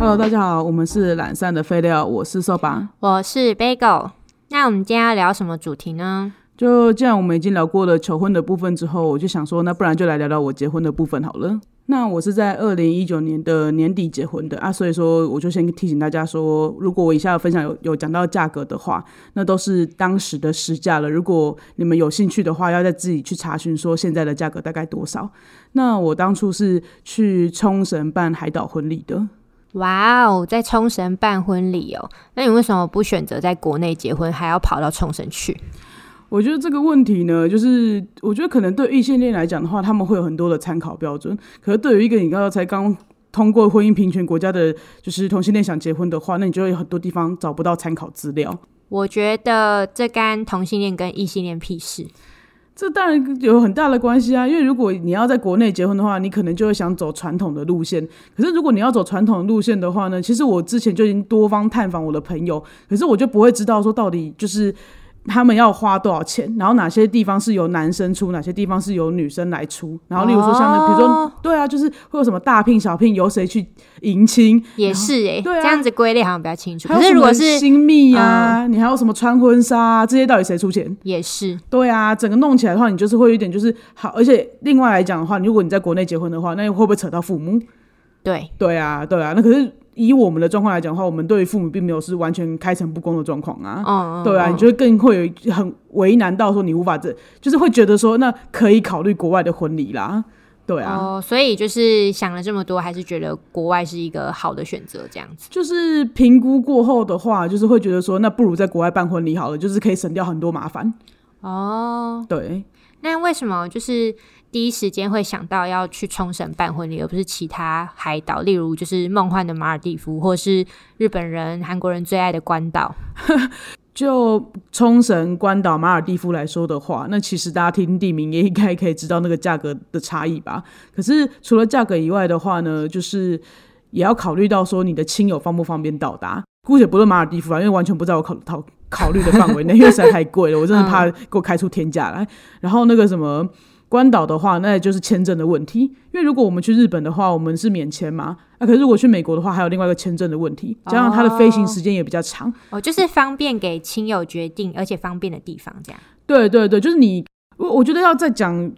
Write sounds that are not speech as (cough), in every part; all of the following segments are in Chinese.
Hello，大家好，我们是懒散的废料，我是瘦吧。我是 Bagel。那我们今天要聊什么主题呢？就既然我们已经聊过了求婚的部分之后，我就想说，那不然就来聊聊我结婚的部分好了。那我是在二零一九年的年底结婚的啊，所以说我就先提醒大家说，如果我以下的分享有有讲到价格的话，那都是当时的实价了。如果你们有兴趣的话，要再自己去查询说现在的价格大概多少。那我当初是去冲绳办海岛婚礼的。哇哦，在冲绳办婚礼哦，那你为什么不选择在国内结婚，还要跑到冲绳去？我觉得这个问题呢，就是我觉得可能对异性恋来讲的话，他们会有很多的参考标准。可是对于一个你刚刚才刚通过婚姻平权国家的，就是同性恋想结婚的话，那你就会有很多地方找不到参考资料。我觉得这干同性恋跟异性恋屁事。这当然有很大的关系啊，因为如果你要在国内结婚的话，你可能就会想走传统的路线。可是如果你要走传统路线的话呢，其实我之前就已经多方探访我的朋友，可是我就不会知道说到底就是。他们要花多少钱？然后哪些地方是由男生出，哪些地方是由女生来出？然后例如说像那，比如说，对啊，就是会有什么大聘小聘，由谁去迎亲？也是哎，对啊，这样子归类好像比较清楚。可是如果是新密啊，你还有什么穿婚纱这些，到底谁出钱？也是，对啊，整个弄起来的话，你就是会有一点就是好，而且另外来讲的话，如果你在国内结婚的话，那会不会扯到父母？对，对啊，对啊，那可是。以我们的状况来讲的话，我们对于父母并没有是完全开诚布公的状况啊。对啊，你就更会有很为难到说你无法这，就是会觉得说那可以考虑国外的婚礼啦。对啊，哦，所以就是想了这么多，还是觉得国外是一个好的选择，这样子。就是评估过后的话，就是会觉得说那不如在国外办婚礼好了，就是可以省掉很多麻烦。哦，对。那为什么就是第一时间会想到要去冲绳办婚礼，而不是其他海岛，例如就是梦幻的马尔蒂夫，或是日本人、韩国人最爱的关岛？(laughs) 就冲绳、关岛、马尔蒂夫来说的话，那其实大家听地名也应该可以知道那个价格的差异吧。可是除了价格以外的话呢，就是也要考虑到说你的亲友方不方便到达。姑且不论马尔蒂夫啊，因为完全不在我考考考虑的范围内，(laughs) 因为实在太贵了，我真的怕给我开出天价来。然后那个什么关岛的话，那也就是签证的问题。因为如果我们去日本的话，我们是免签嘛，啊，可是如果去美国的话，还有另外一个签证的问题，加上它的飞行时间也比较长。哦，就是方便给亲友决定，而且方便的地方这样。对对对，就是你，我我觉得要再讲。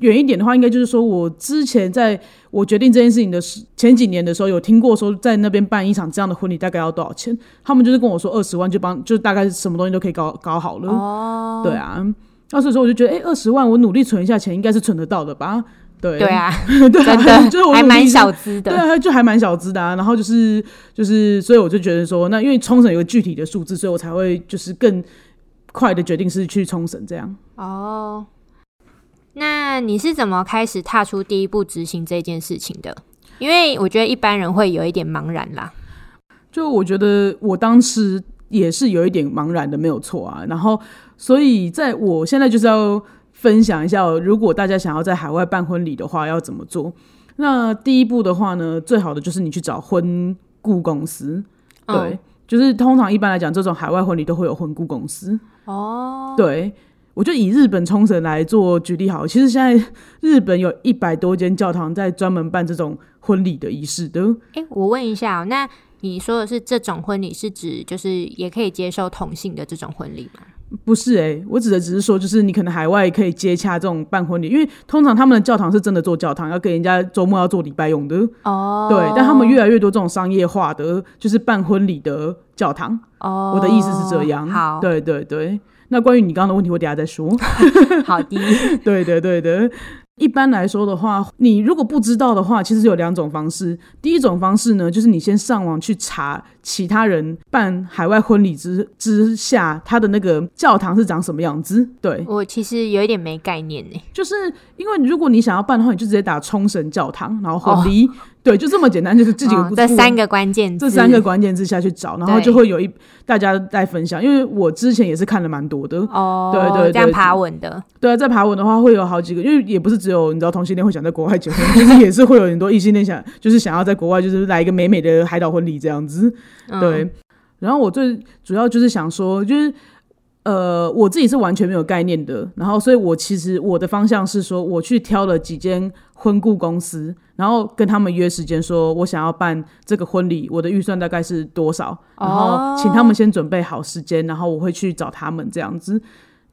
远一点的话，应该就是说，我之前在我决定这件事情的时前几年的时候，有听过说在那边办一场这样的婚礼大概要多少钱？他们就是跟我说二十万就帮，就大概什么东西都可以搞搞好了。哦，对啊，那所以说我就觉得，哎，二十万我努力存一下钱，应该是存得到的吧？对，对啊，(laughs) 对啊，(laughs) 就是我还蛮小资的，对啊，就还蛮小资的啊。然后就是就是，所以我就觉得说，那因为冲绳有个具体的数字，所以我才会就是更快的决定是去冲绳这样。哦。那你是怎么开始踏出第一步执行这件事情的？因为我觉得一般人会有一点茫然啦。就我觉得我当时也是有一点茫然的，没有错啊。然后，所以在我现在就是要分享一下，如果大家想要在海外办婚礼的话，要怎么做？那第一步的话呢，最好的就是你去找婚顾公司。对，就是通常一般来讲，这种海外婚礼都会有婚顾公司。哦，对。我就以日本冲绳来做举例好，其实现在日本有一百多间教堂在专门办这种婚礼的仪式的。哎，我问一下，那你说的是这种婚礼是指就是也可以接受同性的这种婚礼吗？不是哎，我指的只是说，就是你可能海外可以接洽这种办婚礼，因为通常他们的教堂是真的做教堂，要给人家周末要做礼拜用的。哦，对，但他们越来越多这种商业化的，就是办婚礼的教堂。哦，我的意思是这样。好，对对对。那关于你刚刚的问题，我等下再说。(laughs) 好的，对 (laughs) 对，对的。一般来说的话，你如果不知道的话，其实有两种方式。第一种方式呢，就是你先上网去查其他人办海外婚礼之之下，他的那个教堂是长什么样子。对我其实有一点没概念呢，就是因为如果你想要办的话，你就直接打冲绳教堂，然后婚礼。对，就这么简单，就是这几个这三个关键字，这三个关键字下去找，然后就会有一大家在分享。因为我之前也是看了蛮多的哦，对对，这样爬文的，对啊，在爬文的话会有好几个，因为也不是只有你知道同性恋会想在国外结婚，就是也是会有很多异性恋想，就是想要在国外就是来一个美美的海岛婚礼这样子。对，然后我最主要就是想说，就是呃，我自己是完全没有概念的，然后所以我其实我的方向是说，我去挑了几间婚顾公司，然后跟他们约时间，说我想要办这个婚礼，我的预算大概是多少，然后请他们先准备好时间，然后我会去找他们这样子。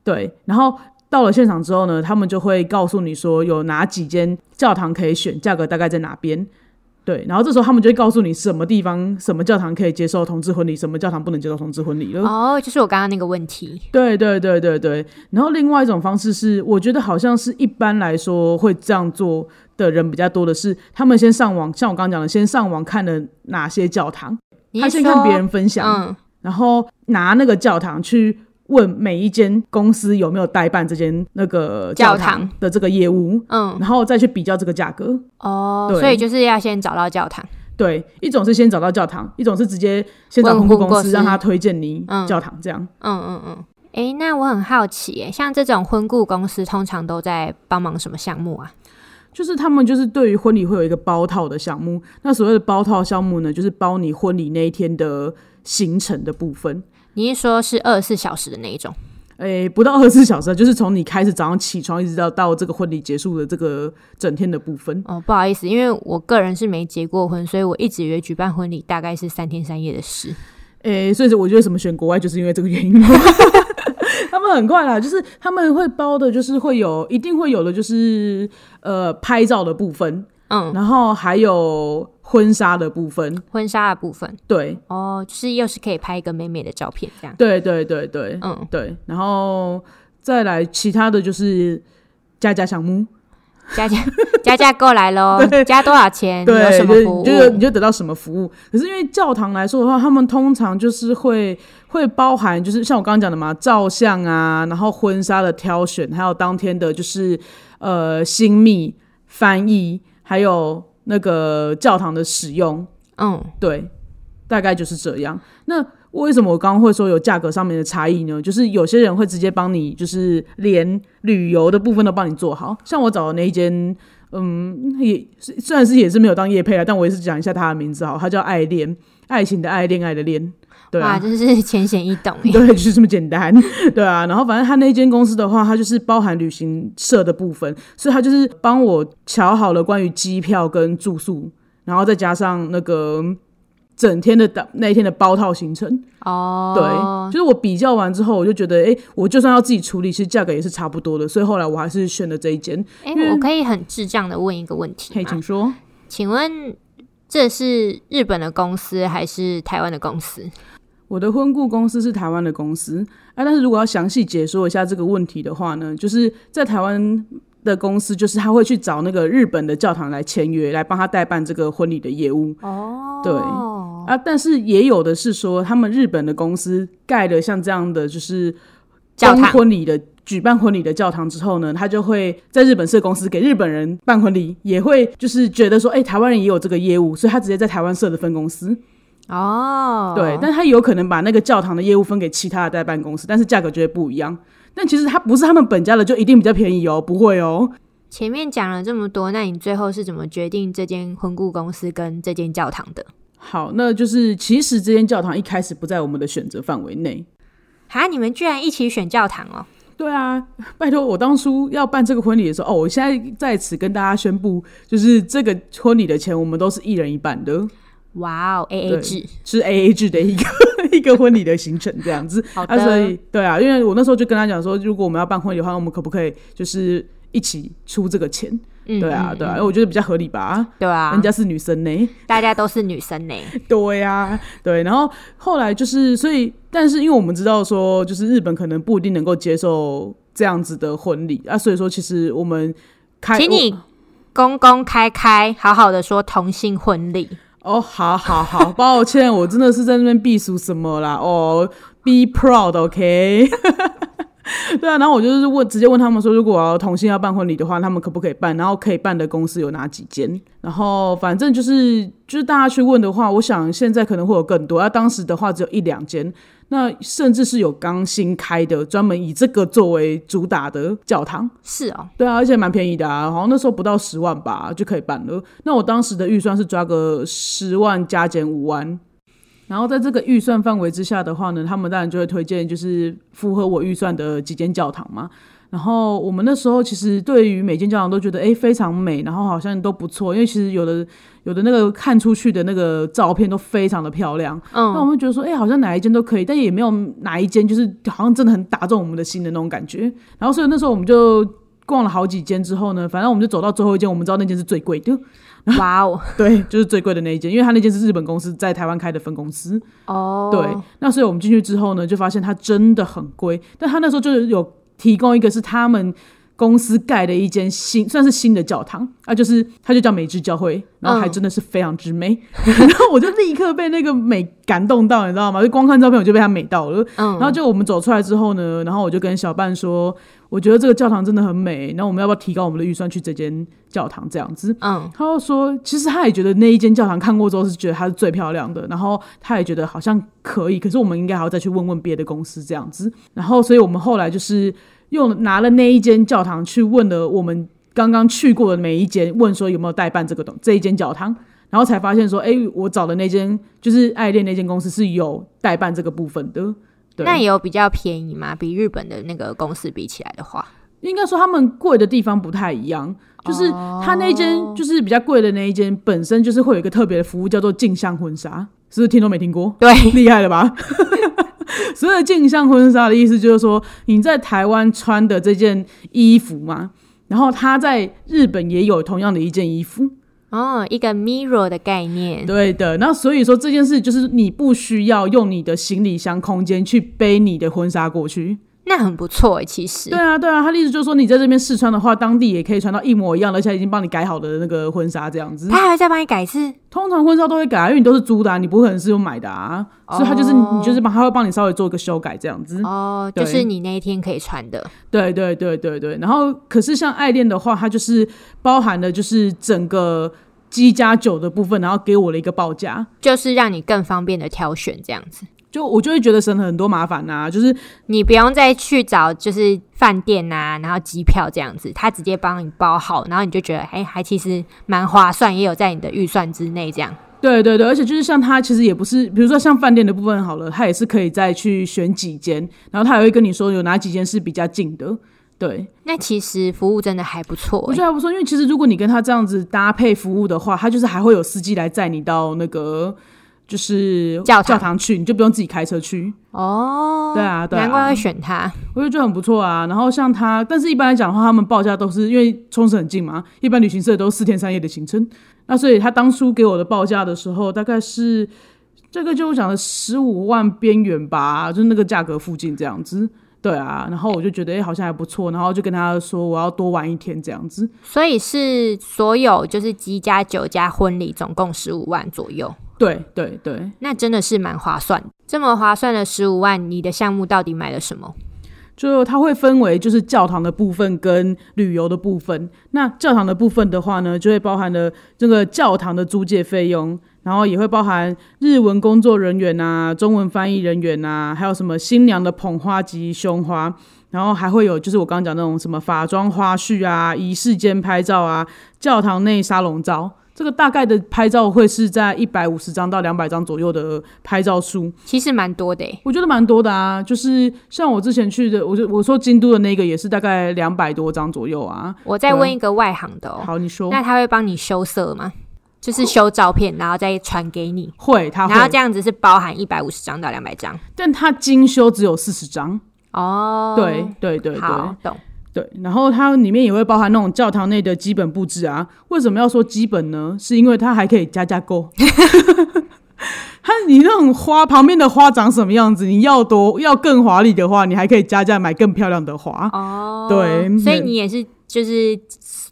对，然后到了现场之后呢，他们就会告诉你说有哪几间教堂可以选，价格大概在哪边。对，然后这时候他们就会告诉你什么地方、什么教堂可以接受同志婚礼，什么教堂不能接受同志婚礼了。哦，就是我刚刚那个问题。对对对对对。然后另外一种方式是，我觉得好像是一般来说会这样做的人比较多的是，他们先上网，像我刚刚讲的，先上网看了哪些教堂，他先看别人分享，然后拿那个教堂去。问每一间公司有没有代办这间那个教堂的这个业务，嗯，然后再去比较这个价格。哦，所以就是要先找到教堂。对，一种是先找到教堂，一种是直接先找婚顾公司让他推荐你教堂，这样。嗯嗯嗯。哎，那我很好奇，哎，像这种婚顾公司通常都在帮忙什么项目啊？就是他们就是对于婚礼会有一个包套的项目。那所谓的包套项目呢，就是包你婚礼那一天的行程的部分。你是说是二十四小时的那一种？诶，不到二十四小时，就是从你开始早上起床，一直到到这个婚礼结束的这个整天的部分。哦，不好意思，因为我个人是没结过婚，所以我一直以为举办婚礼大概是三天三夜的事。诶，所以我觉得什么选国外，就是因为这个原因。(laughs) 他们很快啦，就是他们会包的，就是会有一定会有的，就是呃拍照的部分，嗯，然后还有。婚纱的部分，婚纱的部分，对，哦，就是又是可以拍一个美美的照片，这样，对对对对，嗯，对，然后再来其他的就是加加项目，加价加价过来喽，(laughs) 加多少钱？对，什么服务？就你就得到什么服务？可是因为教堂来说的话，他们通常就是会会包含，就是像我刚刚讲的嘛，照相啊，然后婚纱的挑选，还有当天的就是呃新密翻译，还有。那个教堂的使用，嗯，对，大概就是这样。那为什么我刚刚会说有价格上面的差异呢？就是有些人会直接帮你，就是连旅游的部分都帮你做好。像我找的那一间，嗯，也虽然是也是没有当叶配啊，但我也是讲一下他的名字好，他叫爱恋，爱情的爱，恋爱的恋。哇，真是 (laughs) 浅显易懂，(laughs) 对，就是这么简单，(laughs) 对啊。然后反正他那间公司的话，它就是包含旅行社的部分，所以他就是帮我瞧好了关于机票跟住宿，然后再加上那个整天的那一天的包套行程。哦，对，就是我比较完之后，我就觉得，哎，我就算要自己处理，其实价格也是差不多的，所以后来我还是选了这一间。哎，我可以很智障的问一个问题可以，请说，请问这是日本的公司还是台湾的公司？我的婚顾公司是台湾的公司，啊，但是如果要详细解说一下这个问题的话呢，就是在台湾的公司，就是他会去找那个日本的教堂来签约，来帮他代办这个婚礼的业务。哦，对，啊，但是也有的是说，他们日本的公司盖了像这样的就是教堂婚礼的举办婚礼的教堂之后呢，他就会在日本设公司给日本人办婚礼，也会就是觉得说，哎，台湾人也有这个业务，所以他直接在台湾设的分公司。哦，对，但他有可能把那个教堂的业务分给其他的代办公司，但是价格绝对不一样。但其实他不是他们本家的，就一定比较便宜哦，不会哦。前面讲了这么多，那你最后是怎么决定这间婚顾公司跟这间教堂的？好，那就是其实这间教堂一开始不在我们的选择范围内。哈，你们居然一起选教堂哦？对啊，拜托，我当初要办这个婚礼的时候，哦，我现在在此跟大家宣布，就是这个婚礼的钱，我们都是一人一半的。哇哦，A A 制是 A A 制的一个 (laughs) 一个婚礼的行程这样子，啊，所以对啊，因为我那时候就跟他讲说，如果我们要办婚礼的话，我们可不可以就是一起出这个钱？对啊，对啊，因为我觉得比较合理吧。对啊，人家是女生呢，大家都是女生呢。(laughs) 对呀，对。然后后来就是，所以，但是因为我们知道说，就是日本可能不一定能够接受这样子的婚礼啊，所以说其实我们开，请你公公开开好好的说同性婚礼。哦，好好好，(laughs) 抱歉，我真的是在那边避暑什么啦？哦，be proud，OK？(laughs) 对啊，然后我就是问，直接问他们说，如果我要同性要办婚礼的话，他们可不可以办？然后可以办的公司有哪几间？然后反正就是就是大家去问的话，我想现在可能会有更多，而当时的话只有一两间。那甚至是有刚新开的，专门以这个作为主打的教堂。是哦，对啊，而且蛮便宜的啊，好像那时候不到十万吧就可以办了。那我当时的预算是抓个十万加减五万。然后在这个预算范围之下的话呢，他们当然就会推荐就是符合我预算的几间教堂嘛。然后我们那时候其实对于每间教堂都觉得哎非常美，然后好像都不错，因为其实有的有的那个看出去的那个照片都非常的漂亮。嗯那我嗯，们觉得说，哎、好像哪一间都可以，但也没有哪一间就是好像真的很打中我们的心的那种感觉。然后所以那时候我们就逛了好几间之后呢，反正我们就走到最后一间，我们知道那间是最贵的，哇哦，(laughs) 对，就是最贵的那一间，因为它那间是日本公司在台湾开的分公司。哦，对，那所以我们进去之后呢，就发现它真的很贵，但他那时候就是有提供一个是他们公司盖的一间新算是新的教堂啊，就是它就叫美智教会，然后还嗯真的是非常之美，(laughs) 然后我就立刻被那个美感动到，你知道吗？就光看照片我就被它美到了。嗯，然后就我们走出来之后呢，然后我就跟小伴说，我觉得这个教堂真的很美，然后我们要不要提高我们的预算去这间教堂这样子？嗯，他就说，其实他也觉得那一间教堂看过之后是觉得它是最漂亮的，然后他也觉得好像可以，可是我们应该还要再去问问别的公司这样子。然后，所以我们后来就是用拿了那一间教堂去问了我们刚刚去过的每一间，问说有没有代办这个东这一间教堂，然后才发现说，哎，我找的那间就是爱恋那间公司是有代办这个部分的。对，那也有比较便宜吗？比日本的那个公司比起来的话，应该说他们贵的地方不太一样，就是他那间就是比较贵的那一间，本身就是会有一个特别的服务，叫做镜像婚纱，是不是听都没听过？对，(laughs) 厉害了吧？(laughs) 所谓的镜像婚纱的意思就是说，你在台湾穿的这件衣服嘛，然后他在日本也有同样的一件衣服，哦，一个 mirror 的概念，对的。那所以说这件事就是你不需要用你的行李箱空间去背你的婚纱过去，那很不错诶，其实对，啊，对啊，他的意思就是说，你在这边试穿的话，当地也可以穿到一模一样的，而且已经帮你改好的那个婚纱这样子。他还会再帮你改一次，通常婚纱都会改啊，因为你都是租的、啊，你不可能是用买的啊，所以他就是你就是帮他会帮你稍微做一个修改这样子。哦，对就是你那一天可以穿的，对对对对对。然后可是像爱恋的话，它就是包含了就是整个机加酒的部分，然后给我了一个报价。就是让你更方便的挑选这样子。就我就会觉得省了很多麻烦呐、就是你不用再去找就是饭店呐、然后机票这样子，他直接帮你包好，然后你就觉得哎、还其实蛮划算，也有在你的预算之内这样。对对对，而且就是像他其实也不是，比如说像饭店的部分好了，他也是可以再去选几间，然后他也会跟你说有哪几间是比较近的。对，那其实服务真的还不错、欸我觉得还不错，因为其实如果你跟他这样子搭配服务的话，他就是还会有司机来载你到那个就是教堂教堂去，你就不用自己开车去。哦，对啊，对啊，难怪会选他。我就觉得很不错啊。然后像他，但是一般来讲的话，他们报价都是因为冲绳很近嘛，一般旅行社都是四天三夜的行程。那所以他当初给我的报价的时候，大概是这个就我讲的十五万边缘吧，就是那个价格附近这样子。对啊，然后我就觉得哎、诶好像还不错，然后就跟他说我要多玩一天这样子。所以是所有就是机加酒加婚礼，总共十五万左右，对对对，那真的是蛮划算。这么划算的十五万，你的项目到底买了什么？就它会分为就是教堂的部分跟旅游的部分。那教堂的部分的话呢，就会包含了这个教堂的租借费用，然后也会包含日文工作人员啊、中文翻译人员啊，还有什么新娘的捧花及胸花。然后还会有，就是我刚刚讲那种什么法妆花絮啊、仪式间拍照啊、教堂内沙龙照，这个大概的拍照会是在一百五十张到两百张左右的拍照数。其实蛮多的。欸我觉得蛮多的啊，就是像我之前去的，我就我说京都的那个也是大概两百多张左右啊。我再问一个外行的哦，好，你说那他会帮你修色吗？就是修照片，然后再传给你，会，他会，然后这样子是包含一百五十张到两百张。但他精修只有四十张。哦，对对对好对懂。对，然后它里面也会包含那种教堂内的基本布置啊。为什么要说基本呢？是因为它还可以加加购。(laughs) 它你那种花旁边的花长什么样子？你要多要更华丽的话，你还可以加价买更漂亮的花。哦，对所以你也是就是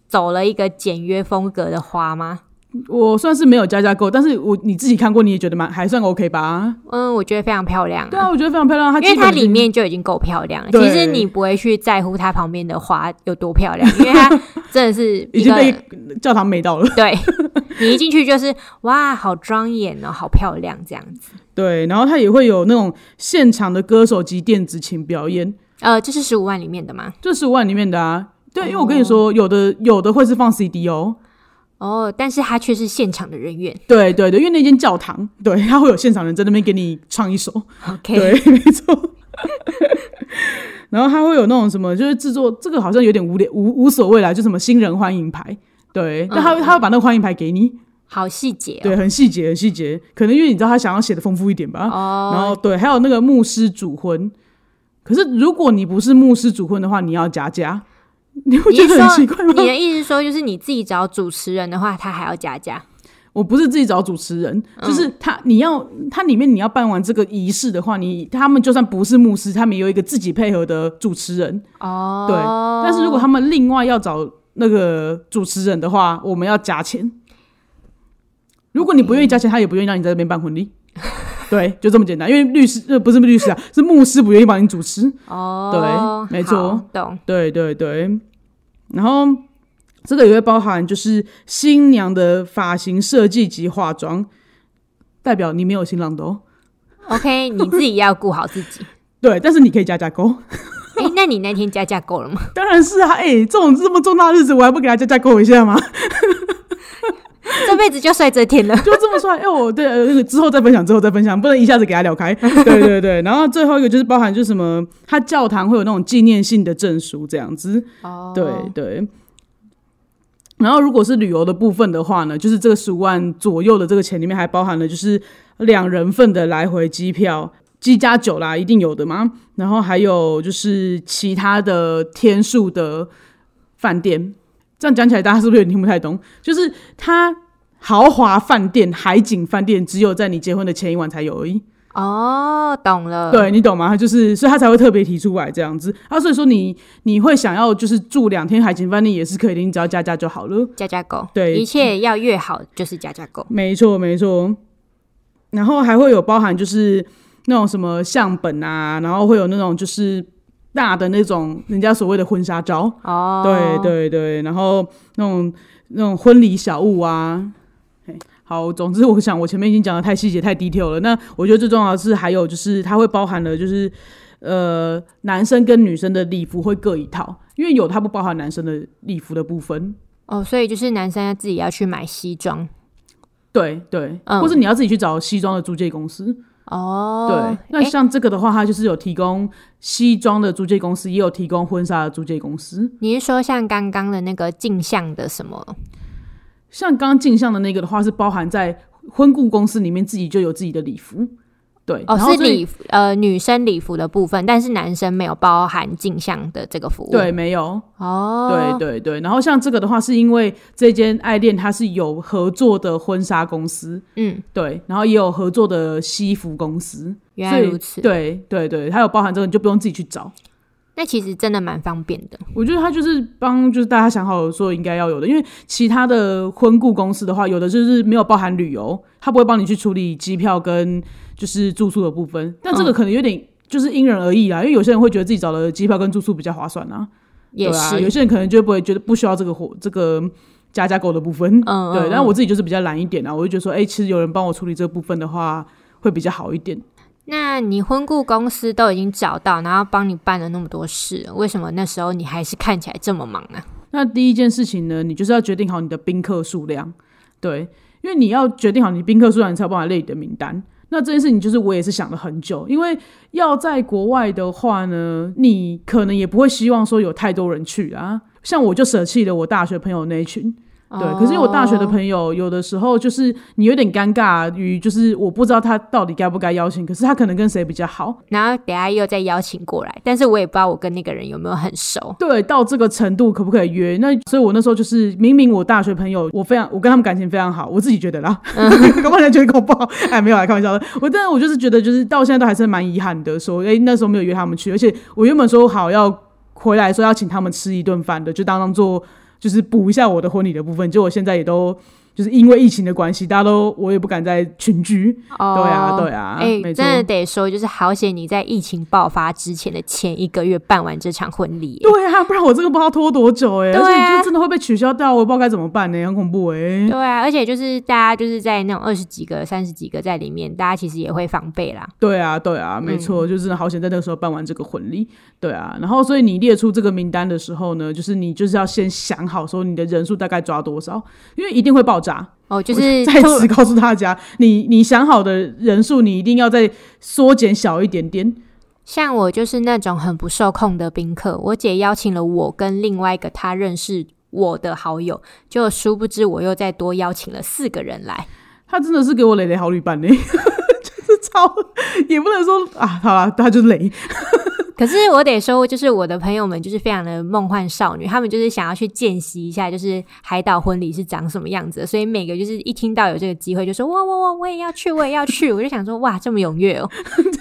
走了一个简约风格的花吗？我算是没有加价购，但是我你自己看过，你也觉得蛮还算 OK 吧？嗯，我觉得非常漂亮、对啊，我觉得非常漂亮。它因为它里面就已经够漂亮了。其实你不会去在乎它旁边的花有多漂亮，因为它 (laughs) 真的是已经被教堂美到了。对你一进去就是哇，好庄严哦，好漂亮这样子。对，然后它也会有那种现场的歌手及电子琴表演，呃，这是十五万里面的吗？这十五万里面的啊。对，因为我跟你说，有的有的会是放 CD 哦。哦，但是他却是现场的人员。对对对，因为那间教堂，对，他会有现场人在那边给你唱一首。OK，对，没错。然后他会有那种什么，就是制作这个好像有点无聊无无所谓啦，就什么新人欢迎牌，对，但他会他会把那个欢迎牌给你，好细节哦。对，很细节很细节，可能因为你知道他想要写的丰富一点吧。哦，然后对，还有那个牧师主婚，可是如果你不是牧师主婚的话，你要加价，(laughs) 你会觉得很奇怪吗？你的意思是说，就是你自己找主持人的话，他还要加价？我不是自己找主持人，就是他，你要他里面你要办完这个仪式的话，你他们就算不是牧师，他们也有一个自己配合的主持人，哦，对。但是如果他们另外要找那个主持人的话，我们要加钱。如果你不愿意加钱，他也不愿意让你在这边办婚礼。对，就这么简单。因为律师呃不是律师啊，(laughs) 是牧师不愿意帮你主持。哦，对没错，懂。对对对，然后这个也会包含就是新娘的发型设计及化妆，代表你没有新郎的哦。OK，你自己要顾好自己。(laughs) 对，但是你可以加价购。哎、那你那天加价够了吗？(laughs) 当然是啊，哎、这种这么重大的日子，我还不给他加价购一下吗？(laughs) 这辈子就帅这天了。(laughs) 就这么帅，哎、我对呃那个之后再分享，之后再分享，不能一下子给他聊开。(laughs) 对对对，然后最后一个就是包含就是什么，他教堂会有那种纪念性的证书这样子。哦，对对。然后，如果是旅游的部分的话呢，就是这个十五万左右的这个钱里面还包含了就是两人份的来回机票，机加酒啦，一定有的嘛。然后还有就是其他的天数的饭店。这样讲起来，大家是不是有点听不太懂？就是它豪华饭店、海景饭店，只有在你结婚的前一晚才有而已。哦，懂了。对你懂吗？他就是，所以他才会特别提出来这样子啊。所以说你你会想要就是住两天海景饭店也是可以的，你只要加价就好了。加价购，对一切要越好就是加价购。没错，没错。然后还会有包含就是那种什么相本啊，然后会有那种就是大的那种人家所谓的婚纱照，哦，对对对，然后那种那种婚礼小物啊。嘿好，总之我想我前面已经讲的太细节太 detail 了。那我觉得最重要的是还有就是它会包含了就是呃男生跟女生的礼服会各一套，因为有它不包含男生的礼服的部分。哦，所以就是男生要自己要去买西装。对对，嗯或是你要自己去找西装的租借公司。哦，对，那像这个的话，它就是有提供西装的租借公司，也有提供婚纱的租借公司。你是说像刚刚的那个镜像的什么？像刚刚镜像的那个的话，是包含在婚顾公司里面自己就有自己的礼服。对，哦，是礼服呃女生礼服的部分，但是男生没有包含镜像的这个服务。对，没有，哦，对对对。然后像这个的话，是因为这间爱恋它是有合作的婚纱公司，嗯，对，然后也有合作的西服公司，原来如此。对对对，它有包含这个，你就不用自己去找。那其实真的蛮方便的。我觉得他就是帮，就是大家想好说应该要有的，因为其他的婚顾公司的话，有的就是没有包含旅游，他不会帮你去处理机票跟就是住宿的部分，但这个可能有点就是因人而异啦，因为有些人会觉得自己找的机票跟住宿比较划算啊，也是，有些人可能就不会觉得不需要这个活这个加加购的部分，对，嗯对但我自己就是比较懒一点啊，我就觉得说，哎、其实有人帮我处理这个部分的话，会比较好一点。那你婚顾公司都已经找到，然后帮你办了那么多事，为什么那时候你还是看起来这么忙啊？那第一件事情呢，你就是要决定好你的宾客数量，对，因为你要决定好你宾客数量，你才有办法列你的名单。那这件事情就是我也是想了很久，因为要在国外的话呢，你可能也不会希望说有太多人去啊。像我就舍弃了我大学朋友那一群，对，可是我大学的朋友有的时候就是你有点尴尬于，就是我不知道他到底该不该邀请，可是他可能跟谁比较好，然后等下又再邀请过来，但是我也不知道我跟那个人有没有很熟。对，到这个程度可不可以约？那所以，我那时候就是明明我大学朋友，我非常我跟他们感情非常好，我自己觉得啦，(laughs) 搞不好人家觉得跟我不好，哎，没有来开玩笑的。我但是我就是觉得，就是到现在都还是蛮遗憾的，说哎、那时候没有约他们去，而且我原本说好要回来说要请他们吃一顿饭的，就当当做就是补一下我的婚礼的部分，就我现在也都就是因为疫情的关系，大家都我也不敢再群居。哦，对啊，对啊，哎、真。的得说，就是好险你在疫情爆发之前的前一个月办完这场婚礼耶。对啊，不然我这个不知道拖多久哎、而且就真的会被取消掉，我也不知道该怎么办呢、很恐怖哎、对啊，而且就是大家就是在那种二十几个、三十几个在里面，大家其实也会防备啦。对啊，对啊，没错，就是好险在那个时候办完这个婚礼。对啊，然后所以你列出这个名单的时候呢，就是你就是要先想好说你的人数大概抓多少，因为一定会爆炸。哦，就是再突次告诉大家，你你想好的人数，你一定要再缩减小一点点。像我就是那种很不受控的宾客，我姐邀请了我跟另外一个她认识我的好友，就殊不知我又再多邀请了四个人来。他真的是给我磊磊好旅伴呢、(laughs) 就是超也不能说啊，好了，他就是雷。可是我得说，就是我的朋友们就是非常的梦幻少女，他们就是想要去见习一下，就是海岛婚礼是长什么样子的，所以每个就是一听到有这个机会，就说哇哇哇，我也要去，我也要去。我就想说 (laughs) 哇，这么踊跃哦。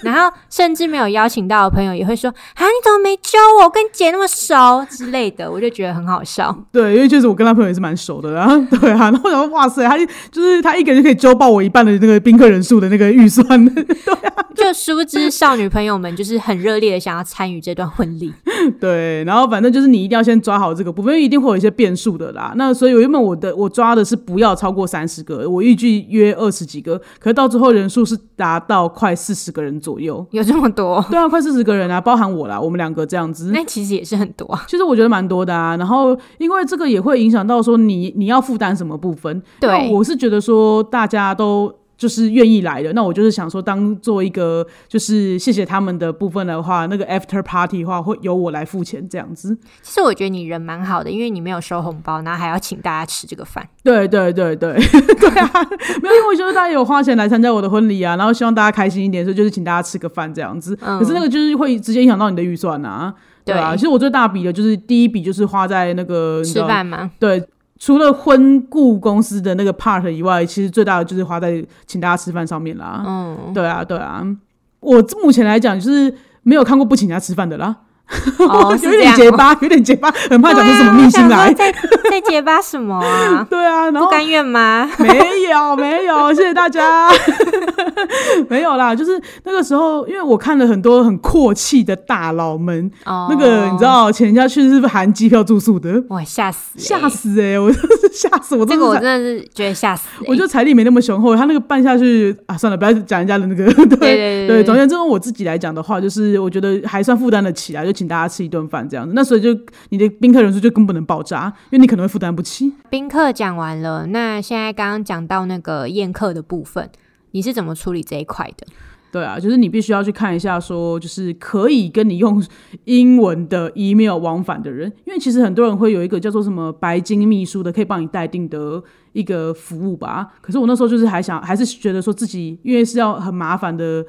然后甚至没有邀请到的朋友也会说啊，你怎么没揪我？我跟姐那么熟之类的，我就觉得很好笑。对，因为确实我跟他朋友也是蛮熟的然后，对啊，然后我想说，哇塞，他就是他一个人就可以揪爆我一半的那个宾客人数的那个预算，对就殊不知少女朋友们就是很热烈的想要参与这段婚礼。(laughs) 对，然后反正就是你一定要先抓好这个部分，因为一定会有一些变数的啦。那所以原本我的我抓的是不要超过三十个，我预计约二十几个，可是到最后人数是达到快四十个人左右。有这么多，对啊，快四十个人啊，包含我啦，我们两个这样子。那其实也是很多啊。其实我觉得蛮多的啊，然后因为这个也会影响到说你你要负担什么部分。对我是觉得说大家都就是愿意来的，那我就是想说当做一个就是谢谢他们的部分的话，那个 after party 的话会由我来付钱这样子。其实我觉得你人蛮好的，因为你没有收红包，然后还要请大家吃这个饭。对对对对 (laughs) 对啊，没有，因为我觉得大家有花钱来参加我的婚礼啊，然后希望大家开心一点，所以就是请大家吃个饭这样子。嗯可是那个就是会直接影响到你的预算啊，对啊。其实我最大笔的就是第一笔就是花在那个吃饭嘛？对，除了婚顾公司的那个 part 以外，其实最大的就是花在请大家吃饭上面啦。嗯，对啊，对啊，我目前来讲就是没有看过不请人家吃饭的啦，哦，(laughs) 有。点结巴，有点结巴，很怕讲出什么秘辛来。在在结巴什么啊？(laughs) 对啊，然后不甘愿吗？(laughs) 没有没有，谢谢大家。没有啦，就是那个时候，因为我看了很多很阔气的大佬们，哦，那个你知，道请人家去是不是含机票住宿的？哇，吓死欸！吓死哎、我真是吓死我！这个我真的是觉得吓死欸。我觉得财力没那么雄厚，他那个办下去啊，算了，不要讲人家的那个。对对对对，总而言之，我自己来讲的话，就是我觉得还算负担得起来，就请大家吃一顿饭这样子。那所以就你的宾客人数就更不能爆炸，因为你可能会负担不起。宾客讲完了，那现在刚刚讲到那个宴客的部分，你是怎么处理这一块的？对啊，就是你必须要去看一下，说就是可以跟你用英文的 email 往返的人，因为其实很多人会有一个叫做什么白金秘书的，可以帮你待定的一个服务吧。可是我那时候就是还想，还是觉得说自己因为是要很麻烦的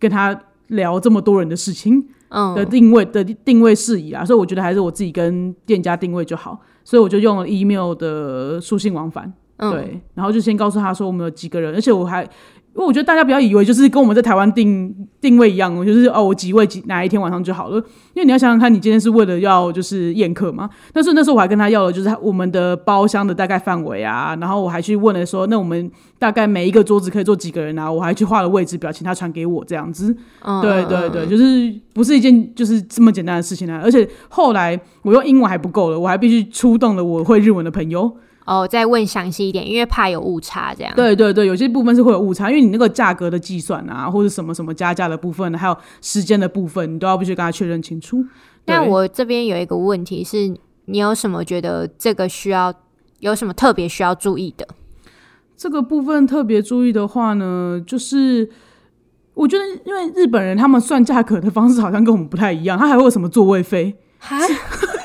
跟他聊这么多人的事情，嗯，的定位的定位事宜啊，所以我觉得还是我自己跟店家定位就好，所以我就用了 email 的书信往返，嗯对，然后就先告诉他说我们有几个人，而且我还。因为我觉得大家不要以为就是跟我们在台湾定定位一样，我就是哦，我几位几哪一天晚上就好了。因为你要想想看，你今天是为了要就是宴客嘛。但是那时候我还跟他要了，就是我们的包厢的大概范围啊，然后我还去问了说，那我们大概每一个桌子可以坐几个人啊？我还去画了位置表，请他传给我这样子。嗯对对对，，就是不是一件就是这么简单的事情啊！而且后来我用英文还不够了，我还必须出动了我会日文的朋友。哦，再问详细一点，因为怕有误差，这样。对对对，有些部分是会有误差，因为你那个价格的计算啊，或者什么什么加价的部分，还有时间的部分，你都要必须跟他确认清楚。对那我这边有一个问题是，你有什么觉得这个需要有什么特别需要注意的？这个部分特别注意的话呢，就是我觉得，因为日本人他们算价格的方式好像跟我们不太一样，他还会有什么座位费？哈，(laughs)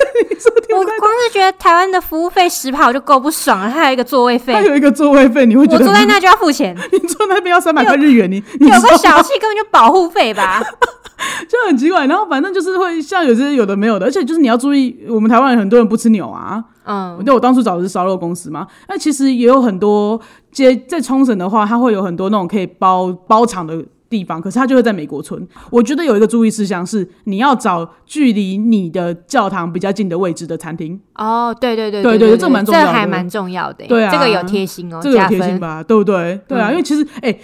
我光是觉得台湾的服务费十跑就够不爽了，还有一个座位费他，有一个座位费，你会觉得我坐在那就要付钱，你坐那边要三百块日元，你你 (laughs) 有个小气根本就保护费吧？就很奇怪。然后反正就是会像有些有的没有的，而且就是你要注意，我们台湾人很多人不吃牛啊。嗯，对我当初找的是烧肉公司嘛，那其实也有很多接在冲绳的话，它会有很多那种可以包包场的地方，可是他就会在美国村。我觉得有一个注意事项是，你要找距离你的教堂比较近的位置的餐厅。哦，对对对对对对，这蛮重要的这还蛮重要的。对啊这个有贴心哦，这个有。贴心吧？对不对？对啊，嗯因为其实哎，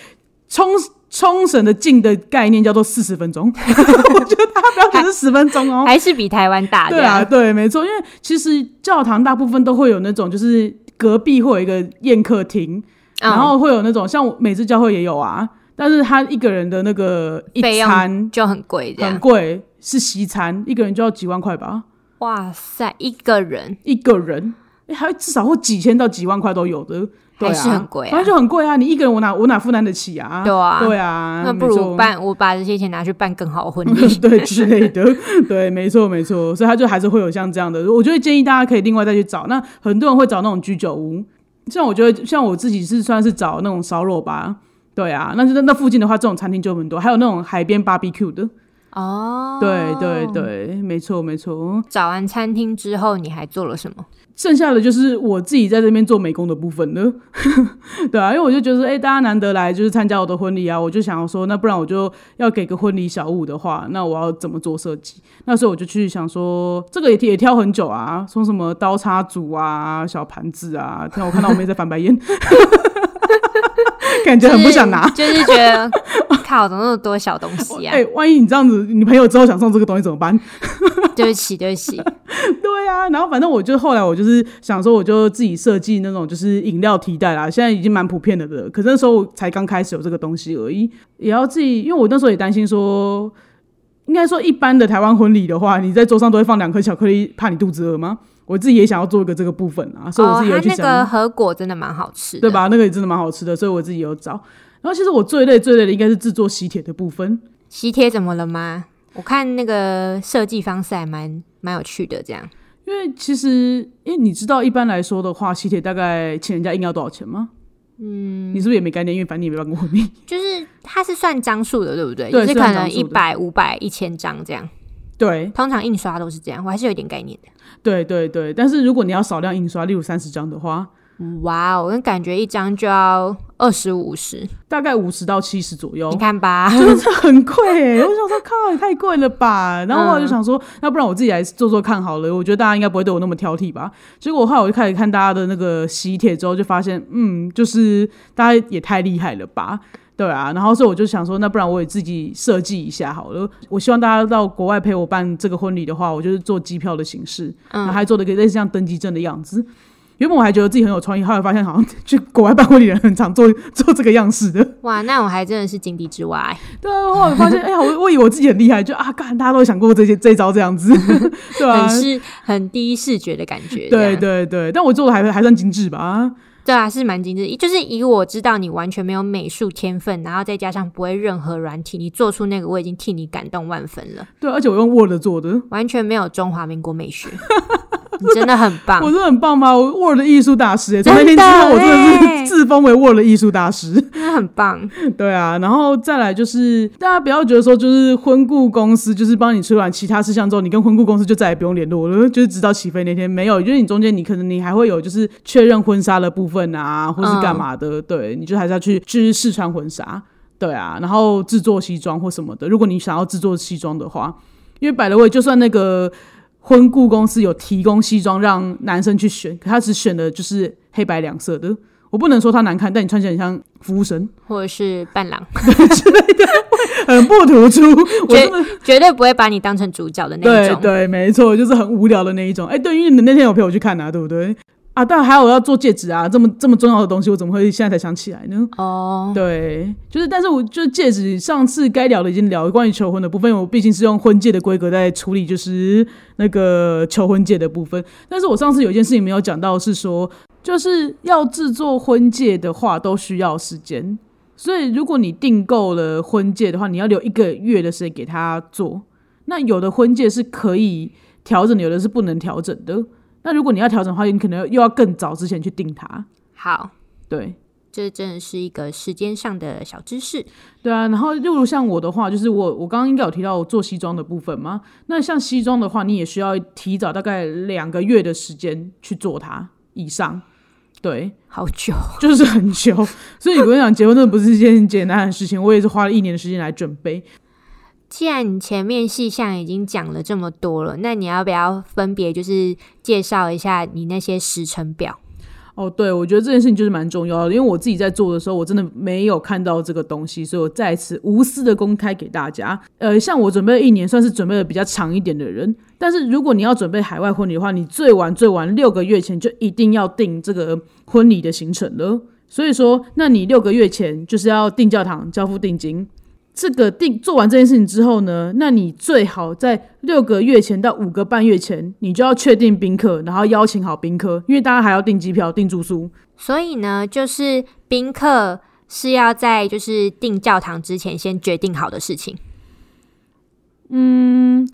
冲冲绳的近的概念叫做四十分钟，(laughs) 我觉得大家不要觉得十分钟哦。还是比台湾大的。对啊，，对，没错，因为其实教堂大部分都会有那种，就是隔壁会有一个宴客厅，嗯然后会有那种像每次教会也有啊，但是他一个人的那个一餐就很贵，这很样。贵，是西餐，一个人就要几万块吧，哇塞，一个人一个人，哎，还至少会几千到几万块都有的。还是很贵啊反正就很贵啊！你一个人我哪我哪负担得起啊？对啊对啊，那不如办，我把这些钱拿去办更好的婚礼。(laughs) 对之类的，(laughs) 对，没错没错，所以他就还是会有像这样的。我就会建议大家可以另外再去找。那很多人会找那种居酒屋，像我觉得像我自己是算是找那种烧肉吧。对啊，那就那附近的话，这种餐厅就很多，还有那种海边 barbecue 的。哦，对对对，没错没错。找完餐厅之后，你还做了什么？剩下的就是我自己在这边做美工的部分了，(laughs) 对啊，因为我就觉得说，哎、大家难得来就是参加我的婚礼啊，我就想要说，那不然我就要给个婚礼小物的话，那我要怎么做设计？那时候我就去想说，这个也也挑很久啊，说什么刀叉组啊、小盘子啊，看我看到我妹在翻白眼，(laughs) (laughs) 感觉很不想拿。就是，就是觉得靠，怎么那么多小东西啊 (laughs) 哎、？万一你这样子，你朋友之后想送这个东西怎么办？(laughs) 对不起，对不起。对啊，然后反正我就后来我就是想说，我就自己设计那种就是饮料替代啦，现在已经蛮普遍的了。可是那时候才刚开始有这个东西而已，也要自己，因为我那时候也担心说，应该说一般的台湾婚礼的话，你在桌上都会放两颗巧克力，怕你肚子饿吗？我自己也想要做一个这个部分啊，所以我哦，自己有去想，它那个核果真的蛮好吃的，对？吧？那个也真的蛮好吃的，所以我自己有找。然后其实我最累最累的应该是制作喜帖的部分，喜帖怎么了吗？我看那个设计方式还蛮蛮有趣的，这样。因为其实，因为你知道一般来说的话，喜帖大概请人家印要多少钱吗？嗯，你是不是也没概念？因为反正你也没办过婚礼。就是它是算张数的，对不对？对就是可能一百、五百、一千张这样。对通常印刷都是这样，我还是有点概念的。对对对，但是如果你要少量印刷，例如三十张的话，哇哦，我感觉一张就要二十五十，大概五十到七十左右你，看吧。真的很贵哎！我想说，靠，也太贵了吧？然后后来就想说，那不然我自己来做做看好了。我觉得大家应该不会对我那么挑剔吧？结果后来我就开始看大家的那个喜帖之后，就发现，嗯，就是大家也太厉害了吧？对啊，然后所以我就想说，那不然我也自己设计一下好了。我希望大家到国外陪我办这个婚礼的话，我就是做机票的形式，然后还做了一个类似像登机证的样子。原本我还觉得自己很有创意，后来发现好像去国外办婚礼的人很常做 (laughs) 做这个样式的。哇，那我还真的是井底之蛙。对啊，后来发现，哎呀，我我以为我自己很厉害，就啊，干，大家都想过这些 (laughs) 这一招这样子，(laughs) 对啊很，视很第一视觉的感觉。对对对，但我做的还还算精致吧。对啊，是蛮精致。就是以我知道你完全没有美术天分，然后再加上不会任何软体，你做出那个我已经替你感动万分了，对，而且我用 Word 做的，完全没有中华民国美学，(laughs) 你真的很棒 (laughs) 我。真的很棒吗？我 Word 的艺术大师哎，从那天之后，我真的欸是自封为 Word 的艺术大师。真的很棒，(laughs) 对啊，然后再来就是大家不要觉得说，就是婚顾公司就是帮你处理完其他事项之后，你跟婚顾公司就再也不用联络了，就是直到起飞那天没有，就是你中间你可能你还会有就是确认婚纱的部分啊，或是干嘛的，对，你就还是要去去试穿婚纱，对啊，然后制作西装或什么的，如果你想要制作西装的话，因为百乐位就算那个。婚顾公司有提供西装让男生去选，可他只选的就是黑白两色的。我不能说它难看，但你穿起来很像服务生。或者是伴郎之类的，(laughs) 很不突出，我真的绝对不会把你当成主角的那一种。对对，没错，就是很无聊的那一种。哎、对，因为你那天有陪我去看啊，对不对？啊，当然还有我要做戒指啊，这么这么重要的东西，我怎么会现在才想起来呢？哦，对，就是，但是我就是戒指，上次该聊的已经聊了关于求婚的部分，我毕竟是用婚戒的规格在处理，就是那个求婚戒的部分。但是我上次有一件事情没有讲到，是说就是要制作婚戒的话，都需要时间。所以如果你订购了婚戒的话，你要留一个月的时间给他做。那有的婚戒是可以调整的，有的是不能调整的。那如果你要调整的话，你可能又要更早之前去定它。好，对，这真的是一个时间上的小知识。对啊，然后例如像我的话，就是我我刚刚应该有提到我做西装的部分嘛。那像西装的话，你也需要提早大概两个月的时间去做它以上。对，好久。就是很久。所以我跟你讲，结婚真的不是一件简单的事情，我也是花了一年的时间来准备。既然你前面细项已经讲了这么多了，那你要不要分别就是介绍一下你那些时程表？哦，对，我觉得这件事情就是蛮重要的，因为我自己在做的时候，我真的没有看到这个东西，所以我再次无私的公开给大家。呃，像我准备了一年，算是准备的比较长一点的人，但是如果你要准备海外婚礼的话，你最晚最晚六个月前就一定要定这个婚礼的行程了。所以说，那你六个月前就是要订教堂、交付定金。这个定做完这件事情之后呢，那你最好在六个月前到五个半月前，你就要确定宾客，然后邀请好宾客，因为大家还要订机票、订住宿。所以呢，就是宾客是要在就是订教堂之前先决定好的事情。嗯，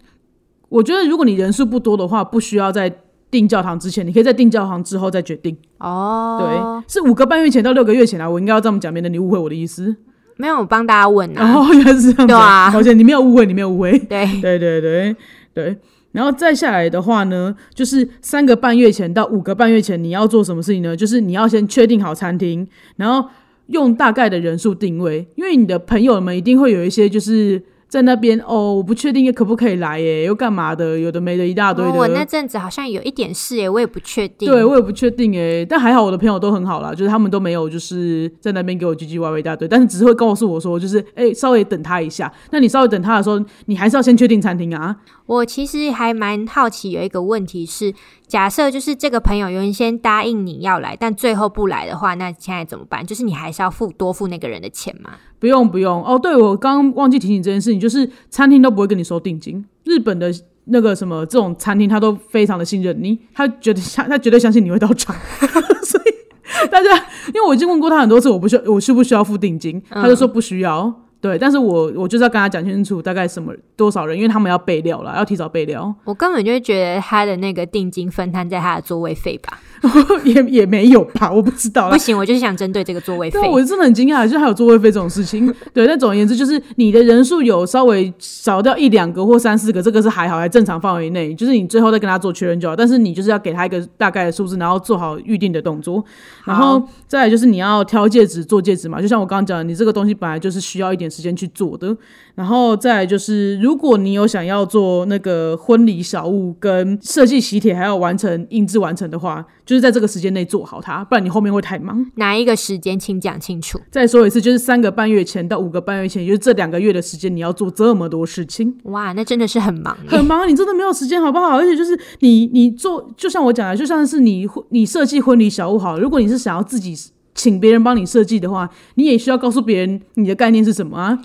我觉得如果你人数不多的话，不需要在订教堂之前，你可以在订教堂之后再决定。哦，对，是五个半月前到六个月前啊，我应该要这么讲，免得你误会我的意思。没有，我帮大家问啊。哦，原来是这样子。对啊抱歉，你没有误会，你没有误会。(laughs) 对，对对对对，然后再下来的话呢，就是三个半月前到五个半月前，你要做什么事情呢？就是你要先确定好餐厅，然后用大概的人数定位，因为你的朋友们一定会有一些就是在那边哦，我不确定可不可以来耶，又干嘛的，有的没的一大堆的。哦我那阵子好像有一点事耶，我也不确定。对，我也不确定耶，但还好我的朋友都很好啦，就是他们都没有就是在那边给我唧唧歪歪一大堆，但是只是会告诉我说，就是哎、稍微等他一下。那你稍微等他的时候，你还是要先确定餐厅啊。我其实还蛮好奇，有一个问题是，假设就是这个朋友原先答应你要来，但最后不来的话，那现在怎么办？就是你还是要付多付那个人的钱吗？不用不用哦，对我刚忘记提醒这件事情，就是餐厅都不会跟你收定金。日本的那个什么这种餐厅，他都非常的信任你，他觉得相他绝对相信你会到场，(laughs) 所以大家因为我已经问过他很多次，我不需要我需不需要付定金，他就说不需要。对，但是我我就是要跟他讲清楚大概什么多少人，因为他们要备料了，要提早备料，(laughs) 我根本就会觉得他的那个定金分摊在他的座位费吧。(laughs) 也也没有吧，我不知道不。行，我就是想针对这个座位费。我真的很惊讶，就还有座位费这种事情。对，但总而言之，就是你的人数有稍微少掉一两个或三四个，这个是还好，还正常范围内。就是你最后再跟他做确认就好，但是你就是要给他一个大概的数字，然后做好预定的动作。然后再来就是你要挑戒指、做戒指嘛，就像我刚刚讲的，你这个东西本来就是需要一点时间去做的。然后再来就是，如果你有想要做那个婚礼小物跟设计喜帖，还要完成印制完成的话，就是在这个时间内做好它，不然你后面会太忙。哪一个时间，请讲清楚。再说一次，就是三个半月前到五个半月前，也就是这两个月的时间，你要做这么多事情，哇，那真的是很忙。很忙，你真的没有时间，好不好？而且就是你，你做，就像我讲的，就像是你你设计婚礼小物好了，如果你是想要自己请别人帮你设计的话，你也需要告诉别人你的概念是什么啊。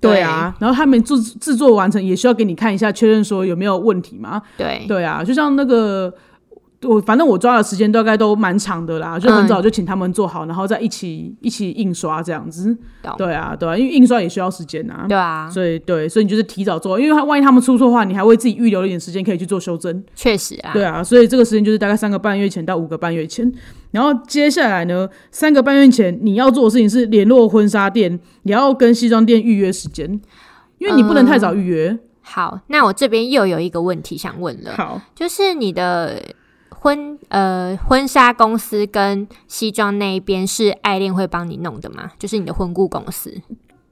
对啊，然后他们制制作完成也需要给你看一下，确认说有没有问题嘛？对，对啊，就像那个我反正我抓的时间大概都蛮长的啦，就很早就请他们做好，然后再一起一起印刷这样子。对啊，对啊，因为印刷也需要时间啊。对啊，所以对，所以你就是提早做，因为他万一他们出错的话，你还为自己预留一点时间可以去做修正。确实啊。对啊，所以这个时间就是大概三个半月前到五个半月前。然后接下来呢，三个半月前你要做的事情是联络婚纱店，也要跟西装店预约时间，因为你不能太早预约。好，那我这边又有一个问题想问了，好，就是你的婚呃婚纱公司跟西装那一边是爱恋会帮你弄的吗？就是你的婚顾公司。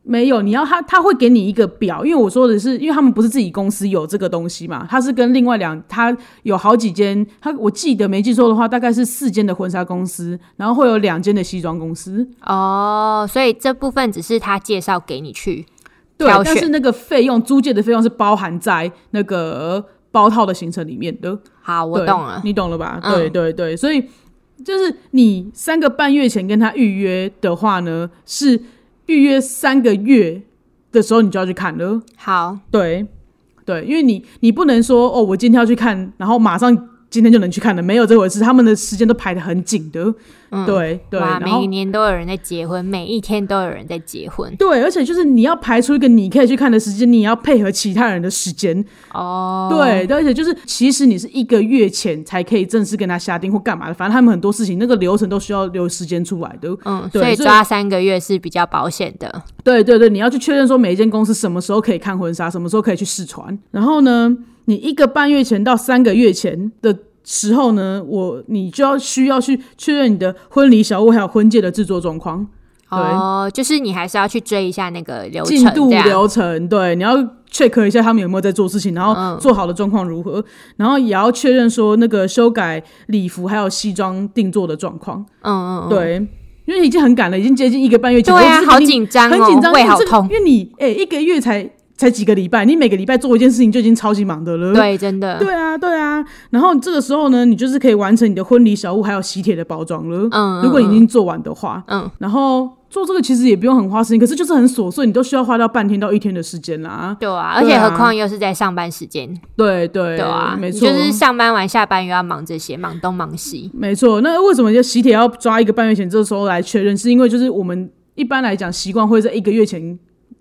没有，你要他他会给你一个表，因为我说的是，因为他们不是自己公司有这个东西嘛，他是跟另外两，他有好几间，他我记得没记错的话，大概是四间的婚纱公司，然后会有两间的西装公司，哦，所以这部分只是他介绍给你去对，挑选但是那个费用租借的费用是包含在那个包套的行程里面的，好，我懂了。你懂了吧？嗯对对对，所以就是你三个半月前跟他预约的话呢，是预约三个月的时候你就要去看了。好，对，对，因为你你不能说哦，我今天要去看，然后马上今天就能去看的，没有这回事，他们的时间都排得很紧的。嗯对对，每年都有人在结婚，每一天都有人在结婚。对，而且就是你要排出一个你可以去看的时间，你也要配合其他人的时间。哦，对，而且就是其实你是一个月前才可以正式跟他下定或干嘛的，反正他们很多事情那个流程都需要留时间出来的。嗯，所以所以抓三个月是比较保险的。对对对，你要去确认说每一间公司什么时候可以看婚纱，什么时候可以去试穿。然后呢，你一个半月前到三个月前的时候呢，我你就要需要去确认你的婚礼小物还有婚戒的制作状况。对。哦，就是你还是要去追一下那个流程，进度流程，对，你要 check 一下他们有没有在做事情，然后嗯。做好的状况如何，然后也要确认说那个修改礼服还有西装定做的状况，嗯嗯嗯，对，因为已经很赶了，已经接近一个半月前，对啊好紧张哦很紧张，胃好痛。因为你哎、一个月才才几个礼拜，你每个礼拜做一件事情就已经超级忙的了，对，真的，对啊，对啊。然后这个时候呢，你就是可以完成你的婚礼小物还有喜帖的包装了。嗯如果你已经做完的话，嗯，然后做这个其实也不用很花时间，可是就是很琐碎，你都需要花到半天到一天的时间啦。对啊，而且何况又是在上班时间，对对对啊，没错，就是上班完下班又要忙这些，忙东忙西，没错。那为什么就喜帖要抓一个半月前这时候来确认？是因为就是我们一般来讲习惯会在一个月前。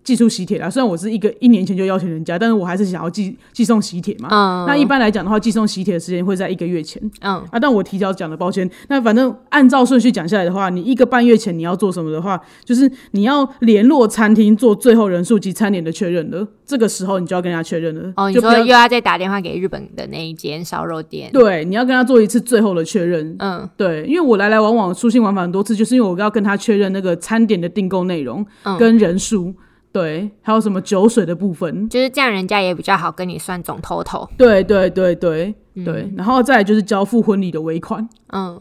寄出喜帖啦，虽然我是一个一年前就邀请人家，但是我还是想要寄寄送喜帖嘛。嗯那一般来讲的话，寄送喜帖的时间会在一个月前。嗯，啊，但我提早讲的，抱歉。那反正按照顺序讲下来的话，你一个半月前你要做什么的话，就是你要联络餐厅做最后人数及餐点的确认了。这个时候你就要跟人家确认了。哦，你说又要再打电话给日本的那一间烧肉店，对，你要跟他做一次最后的确认。嗯对，因为我来来往往书信往返很多次，就是因为我要跟他确认那个餐点的订购内容嗯跟人数，对，还有什么酒水的部分。就是这样，人家也比较好跟你算总 total，对对对对对，然后再来就是交付婚礼的尾款。嗯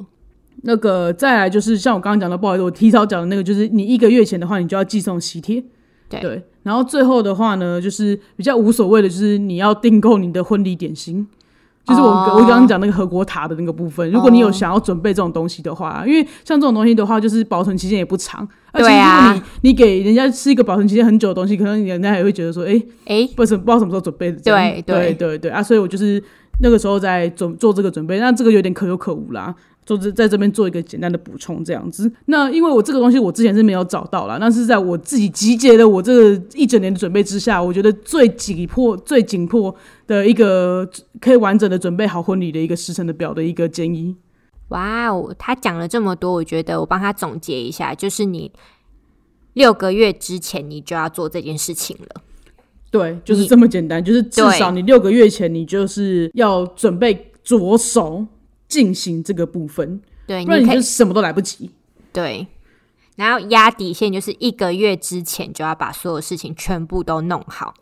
那个再来就是像我刚刚讲的，不好意思，我提早讲的那个，就是你一个月前的话，你就要寄送喜帖。对然后最后的话呢，就是比较无所谓的，就是你要订购你的婚礼点心。就是我、哦我刚刚讲那个和国塔的那个部分，如果你有想要准备这种东西的话，因为像这种东西的话，就是保存期间也不长，而且如果你你给人家吃一个保存期间很久的东西，可能人家也会觉得说，哎、诶，不是不知道什么时候准备的。对对对对对啊，所以我就是那个时候在准做这个准备，那这个有点可有可无啦。就是在这边做一个简单的补充，这样子。那因为我这个东西我之前是没有找到啦，那是在我自己集结了我这个一整年的准备之下，我觉得最紧迫、最紧迫的一个可以完整的准备好婚礼的一个时辰的表的一个建议。哇哦，他讲了这么多，我觉得我帮他总结一下，就是你六个月之前你就要做这件事情了。对，就是这么简单，就是至少你六个月前你就是要准备着手进行这个部分，对，不然你就什么都来不及。对，然后压底线就是一个月之前就要把所有事情全部都弄好。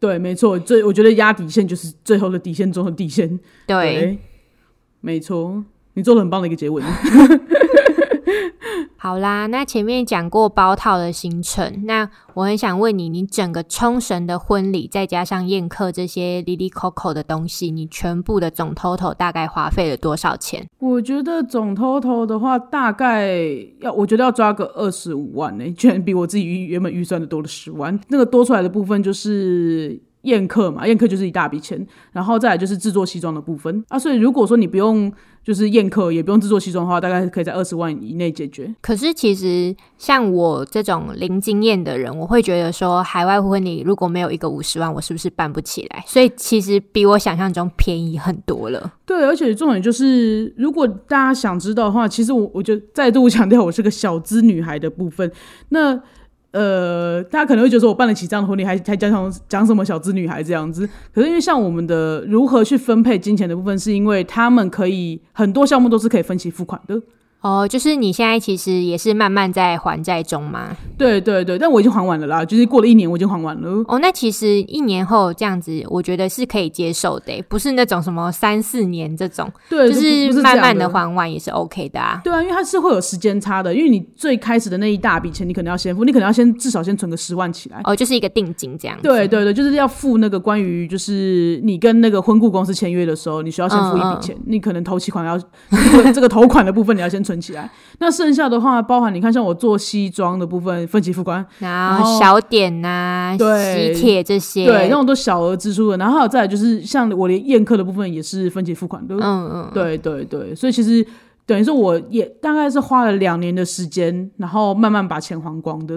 对，没错，最我觉得压底线就是最后的底线中的底线。对，没错，你做了很棒的一个结尾。好啦，那前面讲过包套的行程，那我很想问你，你整个冲绳的婚礼，再加上宴客这些里里扣扣的东西，你全部的总 total 大概花费了多少钱？我觉得总 total 的话，大概要，我觉得要抓个二十五万呢、居然比我自己原本预算的多了十万。那个多出来的部分就是宴客嘛，宴客就是一大笔钱，然后再来就是制作西装的部分啊。所以如果说你不用就是宴客，也不用制作西装的话，大概可以在二十万以内解决。可是其实像我这种零经验的人，我会觉得说，海外婚礼如果没有一个五十万，我是不是办不起来？所以其实比我想象中便宜很多了。对，而且重点就是，如果大家想知道的话，其实我我就再度强调，我是个小资女孩的部分。那呃，大家可能会觉得说我办得起这样的婚礼，还还讲讲讲什么小资女孩这样子。可是因为像我们的如何去分配金钱的部分，是因为他们可以很多项目都是可以分期付款的。哦，就是你现在其实也是慢慢在还债中吗？对对对，但我已经还完了啦，就是过了一年我已经还完了。哦，那其实一年后这样子，我觉得是可以接受的欸，不是那种什么三四年这种，对，就是慢慢的的还完也是 OK 的啊。对啊，因为它是会有时间差的，因为你最开始的那一大笔钱，你可能要先付，你可能要先至少先存个十万起来。哦，就是一个定金这样子。对对对，就是要付那个关于就是你跟那个婚顾公司签约的时候，你需要先付一嗯笔钱，你可能头期款要这个 (laughs) 这个头款的部分你要先存起来。那剩下的话，包含你看像我做西装的部分分期付款，然后小点呐、对喜帖这些，对，那种都小额支出的。然后还有再来就是像我连宴客的部分也是分期付款的。嗯嗯，对对对，所以其实等于说我也大概是花了两年的时间，然后慢慢把钱还光的。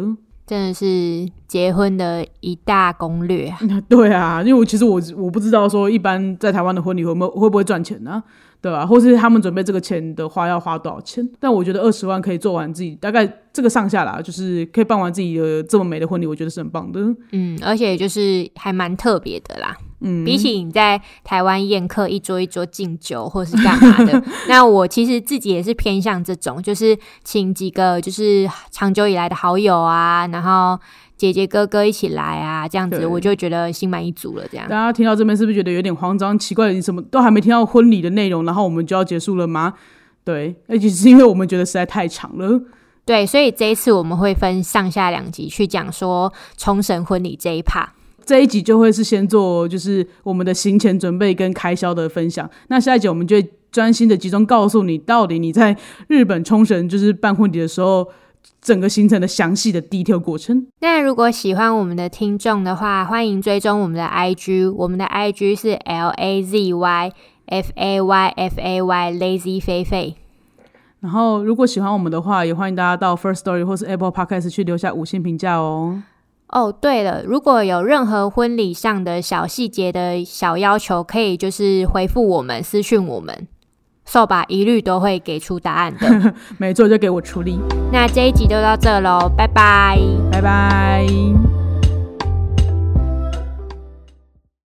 真的是结婚的一大攻略啊。(laughs) 对啊，因为我其实我我不知道说一般在台湾的婚礼会不会会不会赚钱呢、对吧、或是他们准备这个钱的话要花多少钱？但我觉得二十万可以做完自己大概这个上下啦，就是可以办完自己的这么美的婚礼，我觉得是很棒的。嗯，而且就是还蛮特别的啦。嗯，比起你在台湾宴客一桌一桌敬酒或是干嘛的，(laughs) 那我其实自己也是偏向这种，就是请几个就是长久以来的好友啊，然后姐姐哥哥一起来啊，这样子我就觉得心满意足了。这样大家听到这边是不是觉得有点慌张？奇怪，你什么都还没听到婚礼的内容，然后我们就要结束了吗？对，而且是因为我们觉得实在太长了。对，所以这一次我们会分上下两集去讲说冲绳婚礼这一 part。这一集就会是先做就是我们的行前准备跟开销的分享。那下一集我们就会专心的集中告诉你，到底你在日本冲绳就是办婚礼的时候，整个行程的详细的 detail 过程。那如果喜欢我们的听众的话，欢迎追踪我们的 IG，我们的 IG 是 L A Z Y F A Y F A Y Lazy 菲菲。然后，如果喜欢我们的话，也欢迎大家到 First Story 或是 Apple Podcast 去留下五星评价哦。哦，对了，如果有任何婚礼上的小细节的小要求，可以就是回复我们私讯我们，扫把一律都会给出答案的。(laughs) 没错，就给我处理。那这一集就到这喽，拜拜，拜拜。